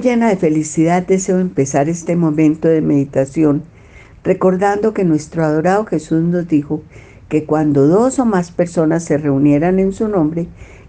Llena de felicidad deseo empezar este momento de meditación recordando que nuestro adorado Jesús nos dijo que cuando dos o más personas se reunieran en su nombre,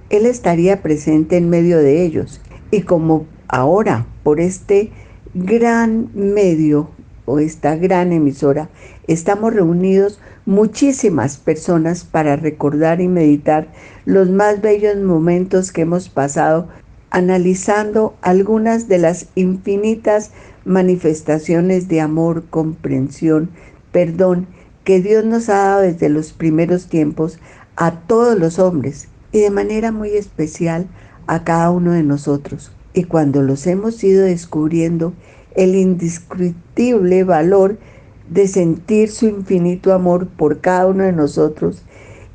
Él estaría presente en medio de ellos. Y como ahora, por este gran medio o esta gran emisora, estamos reunidos muchísimas personas para recordar y meditar los más bellos momentos que hemos pasado analizando algunas de las infinitas manifestaciones de amor, comprensión, perdón que Dios nos ha dado desde los primeros tiempos a todos los hombres y de manera muy especial a cada uno de nosotros. Y cuando los hemos ido descubriendo, el indescriptible valor de sentir su infinito amor por cada uno de nosotros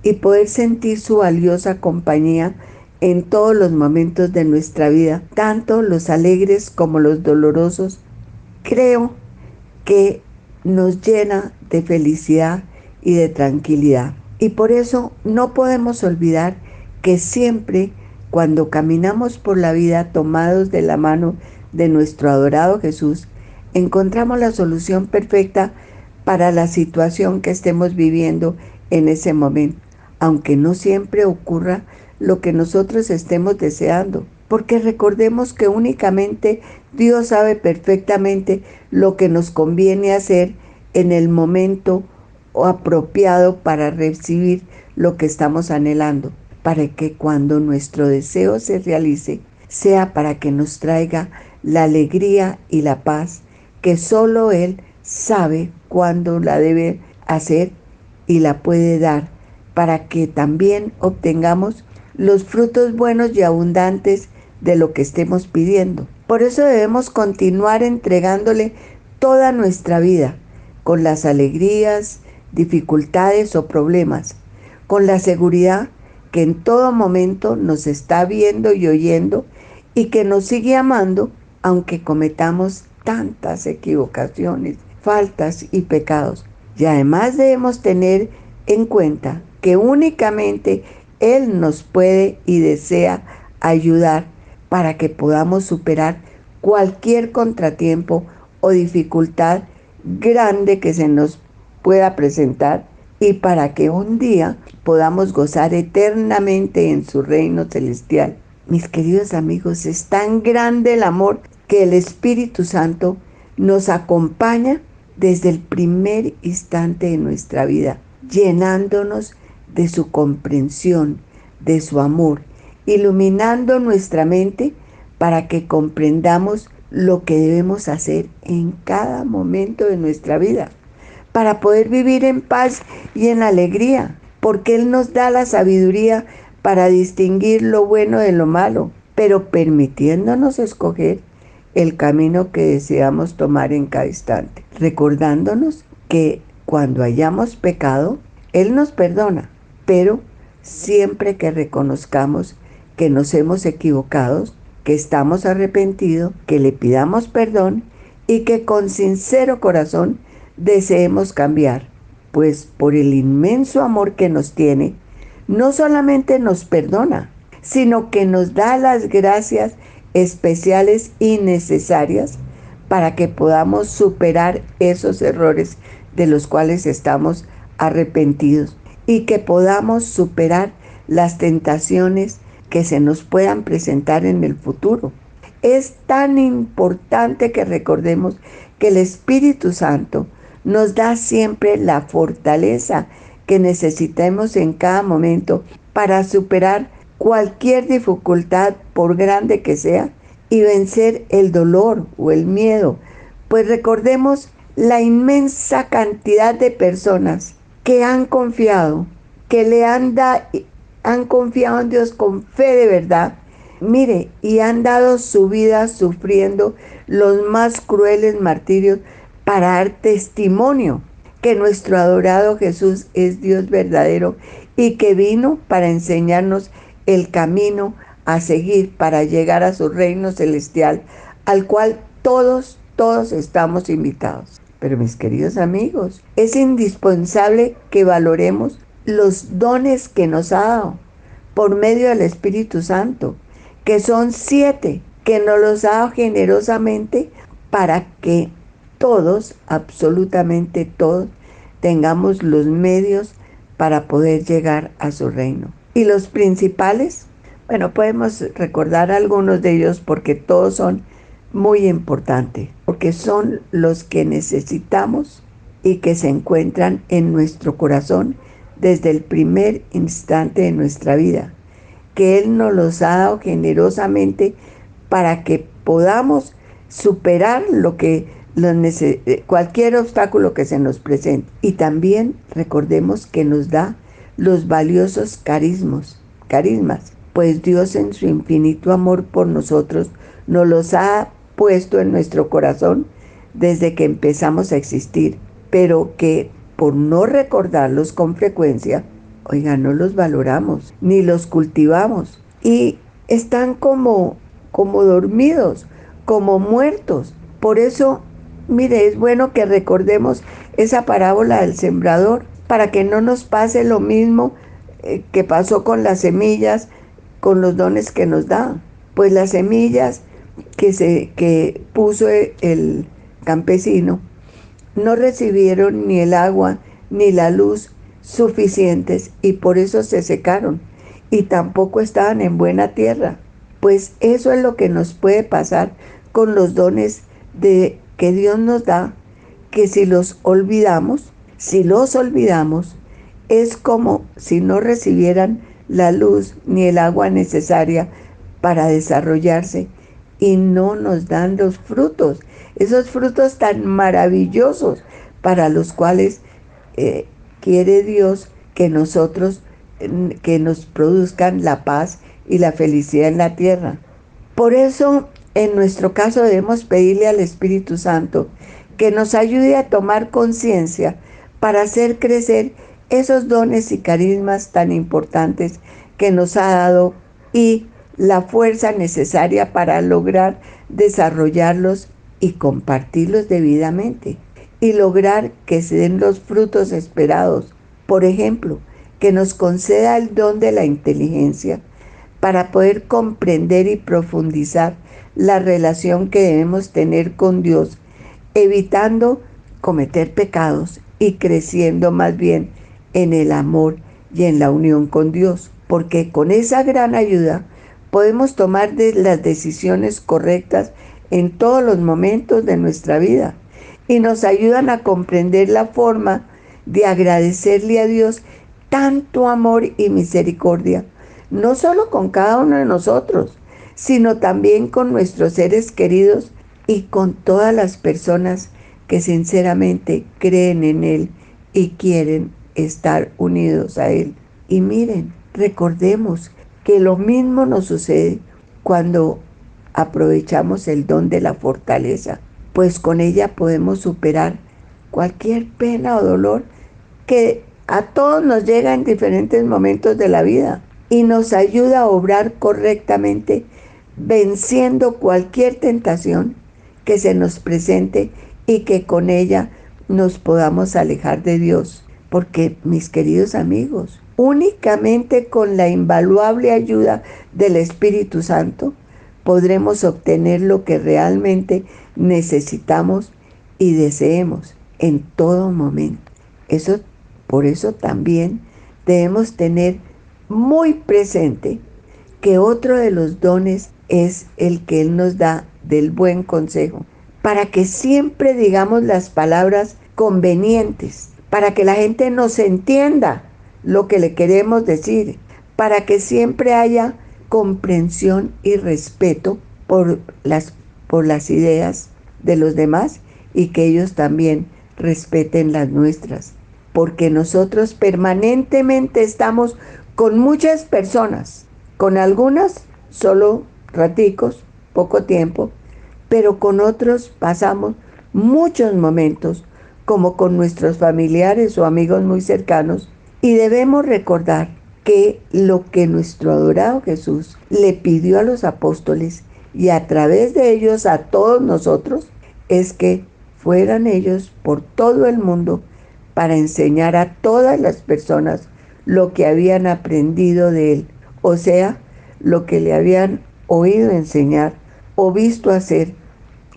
y poder sentir su valiosa compañía en todos los momentos de nuestra vida, tanto los alegres como los dolorosos, creo que nos llena de felicidad y de tranquilidad. Y por eso no podemos olvidar que siempre cuando caminamos por la vida tomados de la mano de nuestro adorado Jesús, encontramos la solución perfecta para la situación que estemos viviendo en ese momento, aunque no siempre ocurra lo que nosotros estemos deseando, porque recordemos que únicamente Dios sabe perfectamente lo que nos conviene hacer en el momento apropiado para recibir lo que estamos anhelando, para que cuando nuestro deseo se realice, sea para que nos traiga la alegría y la paz que solo Él sabe cuándo la debe hacer y la puede dar, para que también obtengamos los frutos buenos y abundantes de lo que estemos pidiendo. Por eso debemos continuar entregándole toda nuestra vida, con las alegrías, dificultades o problemas, con la seguridad que en todo momento nos está viendo y oyendo y que nos sigue amando aunque cometamos tantas equivocaciones, faltas y pecados. Y además debemos tener en cuenta que únicamente él nos puede y desea ayudar para que podamos superar cualquier contratiempo o dificultad grande que se nos pueda presentar y para que un día podamos gozar eternamente en su reino celestial. Mis queridos amigos, es tan grande el amor que el Espíritu Santo nos acompaña desde el primer instante de nuestra vida, llenándonos de su comprensión, de su amor, iluminando nuestra mente para que comprendamos lo que debemos hacer en cada momento de nuestra vida, para poder vivir en paz y en alegría, porque Él nos da la sabiduría para distinguir lo bueno de lo malo, pero permitiéndonos escoger el camino que deseamos tomar en cada instante, recordándonos que cuando hayamos pecado, Él nos perdona, pero siempre que reconozcamos que nos hemos equivocado, que estamos arrepentidos, que le pidamos perdón y que con sincero corazón deseemos cambiar, pues por el inmenso amor que nos tiene, no solamente nos perdona, sino que nos da las gracias especiales y necesarias para que podamos superar esos errores de los cuales estamos arrepentidos y que podamos superar las tentaciones que se nos puedan presentar en el futuro. Es tan importante que recordemos que el Espíritu Santo nos da siempre la fortaleza que necesitemos en cada momento para superar cualquier dificultad, por grande que sea, y vencer el dolor o el miedo. Pues recordemos la inmensa cantidad de personas que han confiado, que le han, han confiado en Dios con fe de verdad, mire, y han dado su vida sufriendo los más crueles martirios para dar testimonio que nuestro adorado Jesús es Dios verdadero y que vino para enseñarnos el camino a seguir para llegar a su reino celestial, al cual todos, todos estamos invitados. Pero mis queridos amigos, es indispensable que valoremos los dones que nos ha dado por medio del Espíritu Santo, que son siete, que nos los ha dado generosamente para que todos, absolutamente todos, tengamos los medios para poder llegar a su reino. Y los principales, bueno, podemos recordar algunos de ellos porque todos son muy importantes, porque son los que necesitamos y que se encuentran en nuestro corazón desde el primer instante de nuestra vida, que Él nos los ha dado generosamente para que podamos superar lo que cualquier obstáculo que se nos presente. Y también recordemos que nos da los valiosos carismos, carismas, pues Dios en su infinito amor por nosotros nos los ha puesto en nuestro corazón desde que empezamos a existir, pero que por no recordarlos con frecuencia, oiga, no los valoramos ni los cultivamos y están como como dormidos, como muertos. Por eso, mire, es bueno que recordemos esa parábola del sembrador para que no nos pase lo mismo eh, que pasó con las semillas, con los dones que nos da. Pues las semillas que, se, que puso el campesino no recibieron ni el agua ni la luz suficientes y por eso se secaron y tampoco estaban en buena tierra. Pues eso es lo que nos puede pasar con los dones de que Dios nos da, que si los olvidamos, si los olvidamos, es como si no recibieran la luz ni el agua necesaria para desarrollarse y no nos dan los frutos, esos frutos tan maravillosos para los cuales eh, quiere Dios que nosotros, que nos produzcan la paz y la felicidad en la tierra. Por eso, en nuestro caso debemos pedirle al Espíritu Santo que nos ayude a tomar conciencia para hacer crecer esos dones y carismas tan importantes que nos ha dado y la fuerza necesaria para lograr desarrollarlos y compartirlos debidamente y lograr que se den los frutos esperados. Por ejemplo, que nos conceda el don de la inteligencia para poder comprender y profundizar la relación que debemos tener con Dios, evitando cometer pecados y creciendo más bien en el amor y en la unión con Dios, porque con esa gran ayuda podemos tomar las decisiones correctas en todos los momentos de nuestra vida y nos ayudan a comprender la forma de agradecerle a Dios tanto amor y misericordia no solo con cada uno de nosotros, sino también con nuestros seres queridos y con todas las personas que sinceramente creen en Él y quieren estar unidos a Él. Y miren, recordemos que lo mismo nos sucede cuando aprovechamos el don de la fortaleza, pues con ella podemos superar cualquier pena o dolor que a todos nos llega en diferentes momentos de la vida y nos ayuda a obrar correctamente, venciendo cualquier tentación que se nos presente y que con ella nos podamos alejar de Dios. Porque, mis queridos amigos, únicamente con la invaluable ayuda del Espíritu Santo podremos obtener lo que realmente necesitamos y deseemos en todo momento. Eso, por eso también debemos tener muy presente que otro de los dones es el que Él nos da del buen consejo, para que siempre digamos las palabras convenientes, para que la gente nos entienda lo que le queremos decir, para que siempre haya comprensión y respeto por las, por las ideas de los demás y que ellos también respeten las nuestras, porque nosotros permanentemente estamos con muchas personas, con algunas solo raticos, poco tiempo, pero con otros pasamos muchos momentos, como con nuestros familiares o amigos muy cercanos, y debemos recordar que lo que nuestro adorado Jesús le pidió a los apóstoles y a través de ellos a todos nosotros es que fueran ellos por todo el mundo para enseñar a todas las personas lo que habían aprendido de él, o sea, lo que le habían oído enseñar o visto hacer,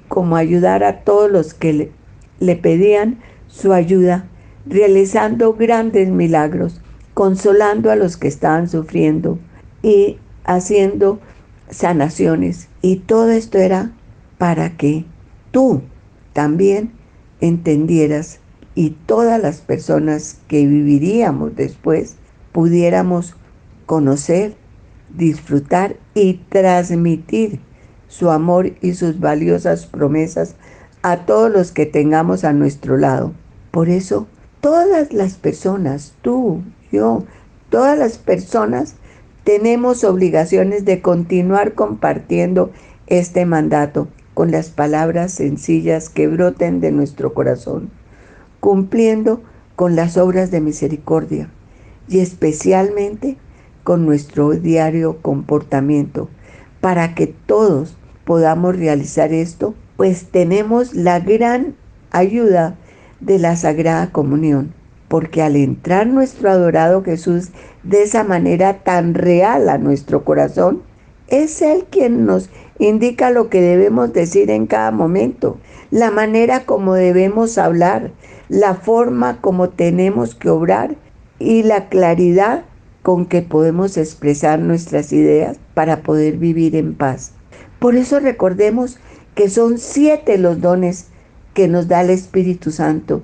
como ayudar a todos los que le, pedían su ayuda, realizando grandes milagros, consolando a los que estaban sufriendo y haciendo sanaciones. Y todo esto era para que tú también entendieras y todas las personas que viviríamos después pudiéramos conocer, disfrutar y transmitir su amor y sus valiosas promesas a todos los que tengamos a nuestro lado. Por eso, todas las personas, tú, yo, todas las personas, tenemos obligaciones de continuar compartiendo este mandato con las palabras sencillas que broten de nuestro corazón, cumpliendo con las obras de misericordia y especialmente con nuestro diario comportamiento, para que todos podamos realizar esto, pues tenemos la gran ayuda de la Sagrada Comunión, porque al entrar nuestro adorado Jesús de esa manera tan real a nuestro corazón, es Él quien nos indica lo que debemos decir en cada momento, la manera como debemos hablar, la forma como tenemos que obrar y la claridad con que podemos expresar nuestras ideas para poder vivir en paz. Por eso recordemos que son siete los dones que nos da el Espíritu Santo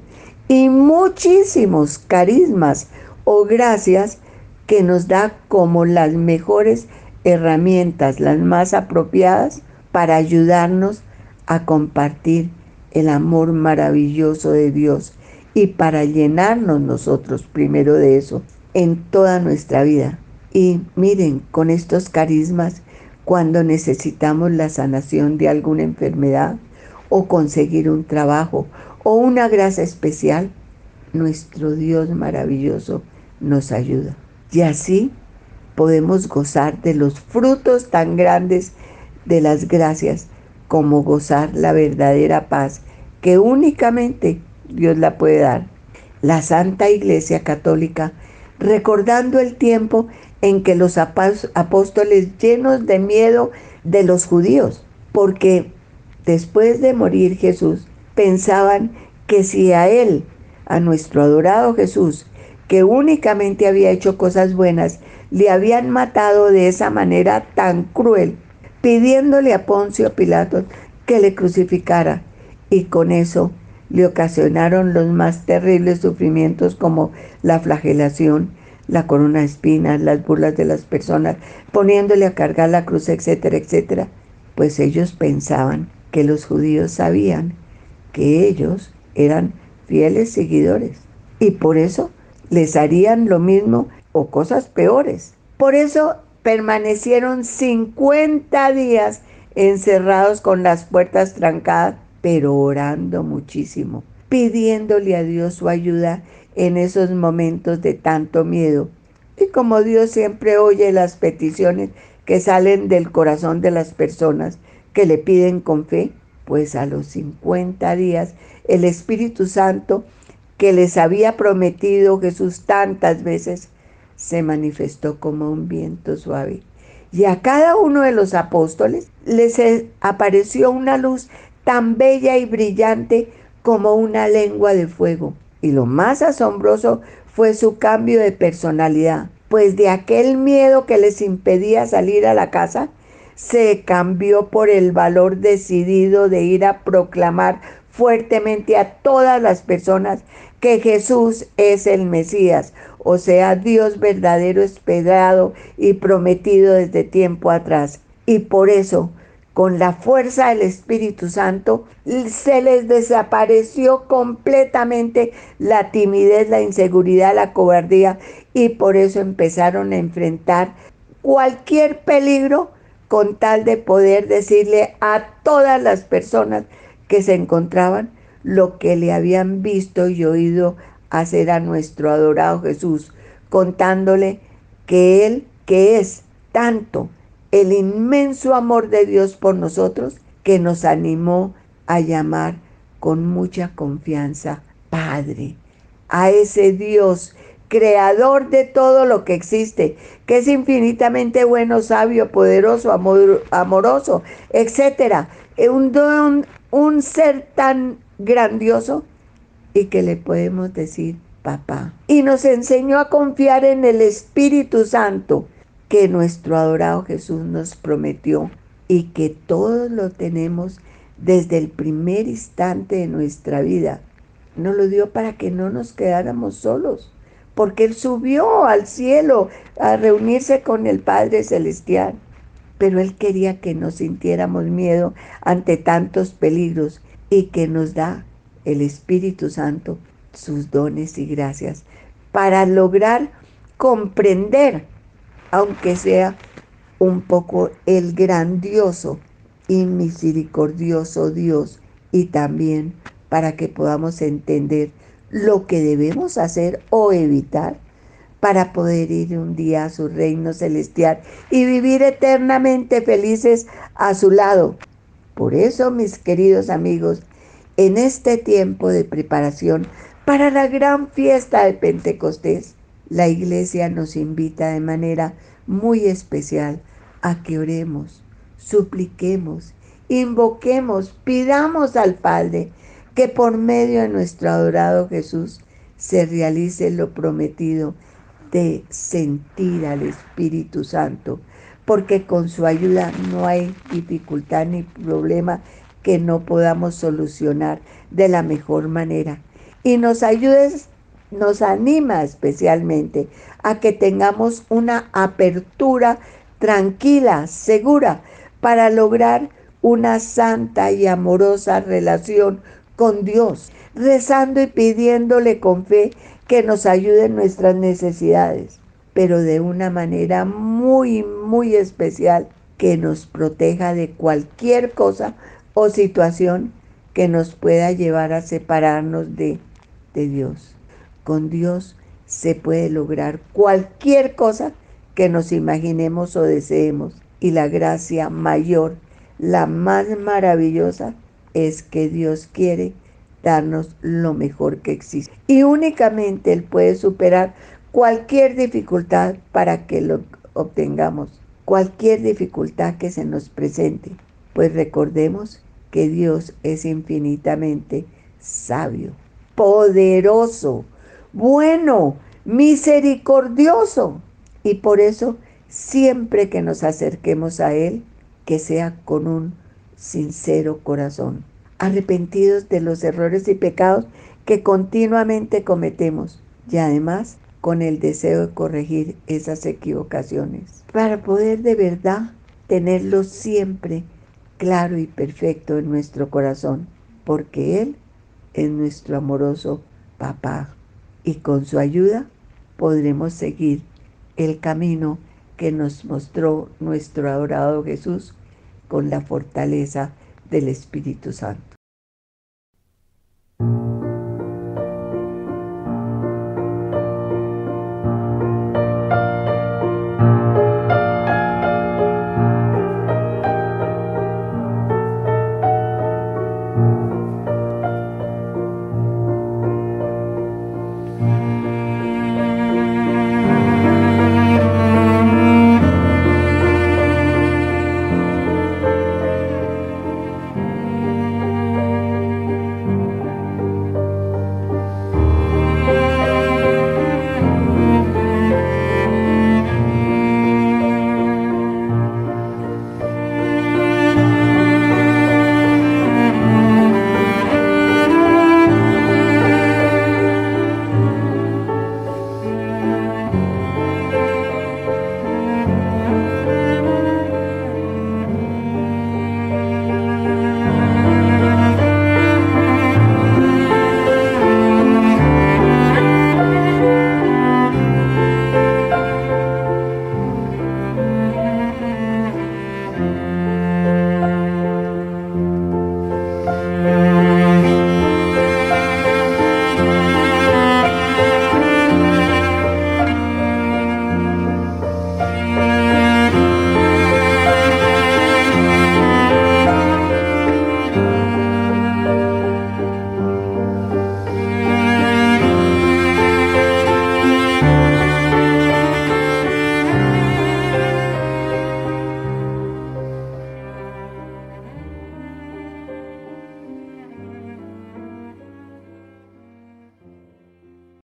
y muchísimos carismas o gracias que nos da como las mejores herramientas, las más apropiadas para ayudarnos a compartir el amor maravilloso de Dios y para llenarnos nosotros primero de eso en toda nuestra vida. Y miren, con estos carismas cuando necesitamos la sanación de alguna enfermedad o conseguir un trabajo o una gracia especial, nuestro Dios maravilloso nos ayuda. Y así podemos gozar de los frutos tan grandes de las gracias como gozar la verdadera paz que únicamente Dios la puede dar. La Santa Iglesia Católica, recordando el tiempo en que los apóstoles llenos de miedo de los judíos, porque después de morir Jesús pensaban que si a él, a nuestro adorado Jesús, que únicamente había hecho cosas buenas, le habían matado de esa manera tan cruel, pidiéndole a Poncio Pilato que le crucificara, y con eso le ocasionaron los más terribles sufrimientos como la flagelación, la corona de espinas, las burlas de las personas, poniéndole a cargar la cruz, etcétera, etcétera. Pues ellos pensaban que los judíos sabían que ellos eran fieles seguidores y por eso les harían lo mismo o cosas peores. Por eso permanecieron 50 días encerrados con las puertas trancadas, pero orando muchísimo, pidiéndole a Dios su ayuda en esos momentos de tanto miedo. Y como Dios siempre oye las peticiones que salen del corazón de las personas que le piden con fe, pues a los 50 días el Espíritu Santo que les había prometido Jesús tantas veces, se manifestó como un viento suave. Y a cada uno de los apóstoles les apareció una luz tan bella y brillante como una lengua de fuego y lo más asombroso fue su cambio de personalidad, pues de aquel miedo que les impedía salir a la casa, se cambió por el valor decidido de ir a proclamar fuertemente a todas las personas que Jesús es el Mesías, o sea, Dios verdadero esperado y prometido desde tiempo atrás. Y por eso con la fuerza del Espíritu Santo, se les desapareció completamente la timidez, la inseguridad, la cobardía y por eso empezaron a enfrentar cualquier peligro con tal de poder decirle a todas las personas que se encontraban lo que le habían visto y oído hacer a nuestro adorado Jesús, contándole que Él, que es tanto el inmenso amor de Dios por nosotros que nos animó a llamar con mucha confianza Padre, a ese Dios creador de todo lo que existe, que es infinitamente bueno, sabio, poderoso, amoroso, etc. Un, don, un ser tan grandioso y que le podemos decir papá. Y nos enseñó a confiar en el Espíritu Santo que nuestro adorado Jesús nos prometió y que todos lo tenemos desde el primer instante de nuestra vida. Nos lo dio para que no nos quedáramos solos, porque Él subió al cielo a reunirse con el Padre Celestial. Pero Él quería que no sintiéramos miedo ante tantos peligros y que nos da el Espíritu Santo sus dones y gracias para lograr comprender, aunque sea un poco el grandioso y misericordioso Dios y también para que podamos entender lo que debemos hacer o evitar para poder ir un día a su reino celestial y vivir eternamente felices a su lado. Por eso, mis queridos amigos, en este tiempo de preparación para la gran fiesta de Pentecostés, la iglesia nos invita de manera muy especial a que oremos, supliquemos, invoquemos, pidamos al Padre que por medio de nuestro adorado Jesús se realice lo prometido de sentir al Espíritu Santo, porque con su ayuda no hay dificultad ni problema que no podamos solucionar de la mejor manera. Y nos ayudes, nos anima especialmente a que tengamos una apertura tranquila, segura, para lograr una santa y amorosa relación con Dios, rezando y pidiéndole con fe que nos ayude en nuestras necesidades, pero de una manera muy, muy especial que nos proteja de cualquier cosa o situación que nos pueda llevar a separarnos de de Dios. Con Dios se puede lograr cualquier cosa que nos imaginemos o deseemos. Y la gracia mayor, la más maravillosa, es que Dios quiere darnos lo mejor que existe. Y únicamente Él puede superar cualquier dificultad para que lo obtengamos. Cualquier dificultad que se nos presente. Pues recordemos que Dios es infinitamente sabio poderoso, bueno, misericordioso. Y por eso, siempre que nos acerquemos a Él, que sea con un sincero corazón, arrepentidos de los errores y pecados que continuamente cometemos y además con el deseo de corregir esas equivocaciones, para poder de verdad tenerlo siempre claro y perfecto en nuestro corazón, porque Él es nuestro amoroso papá y con su ayuda podremos seguir el camino que nos mostró nuestro adorado Jesús con la fortaleza del Espíritu Santo.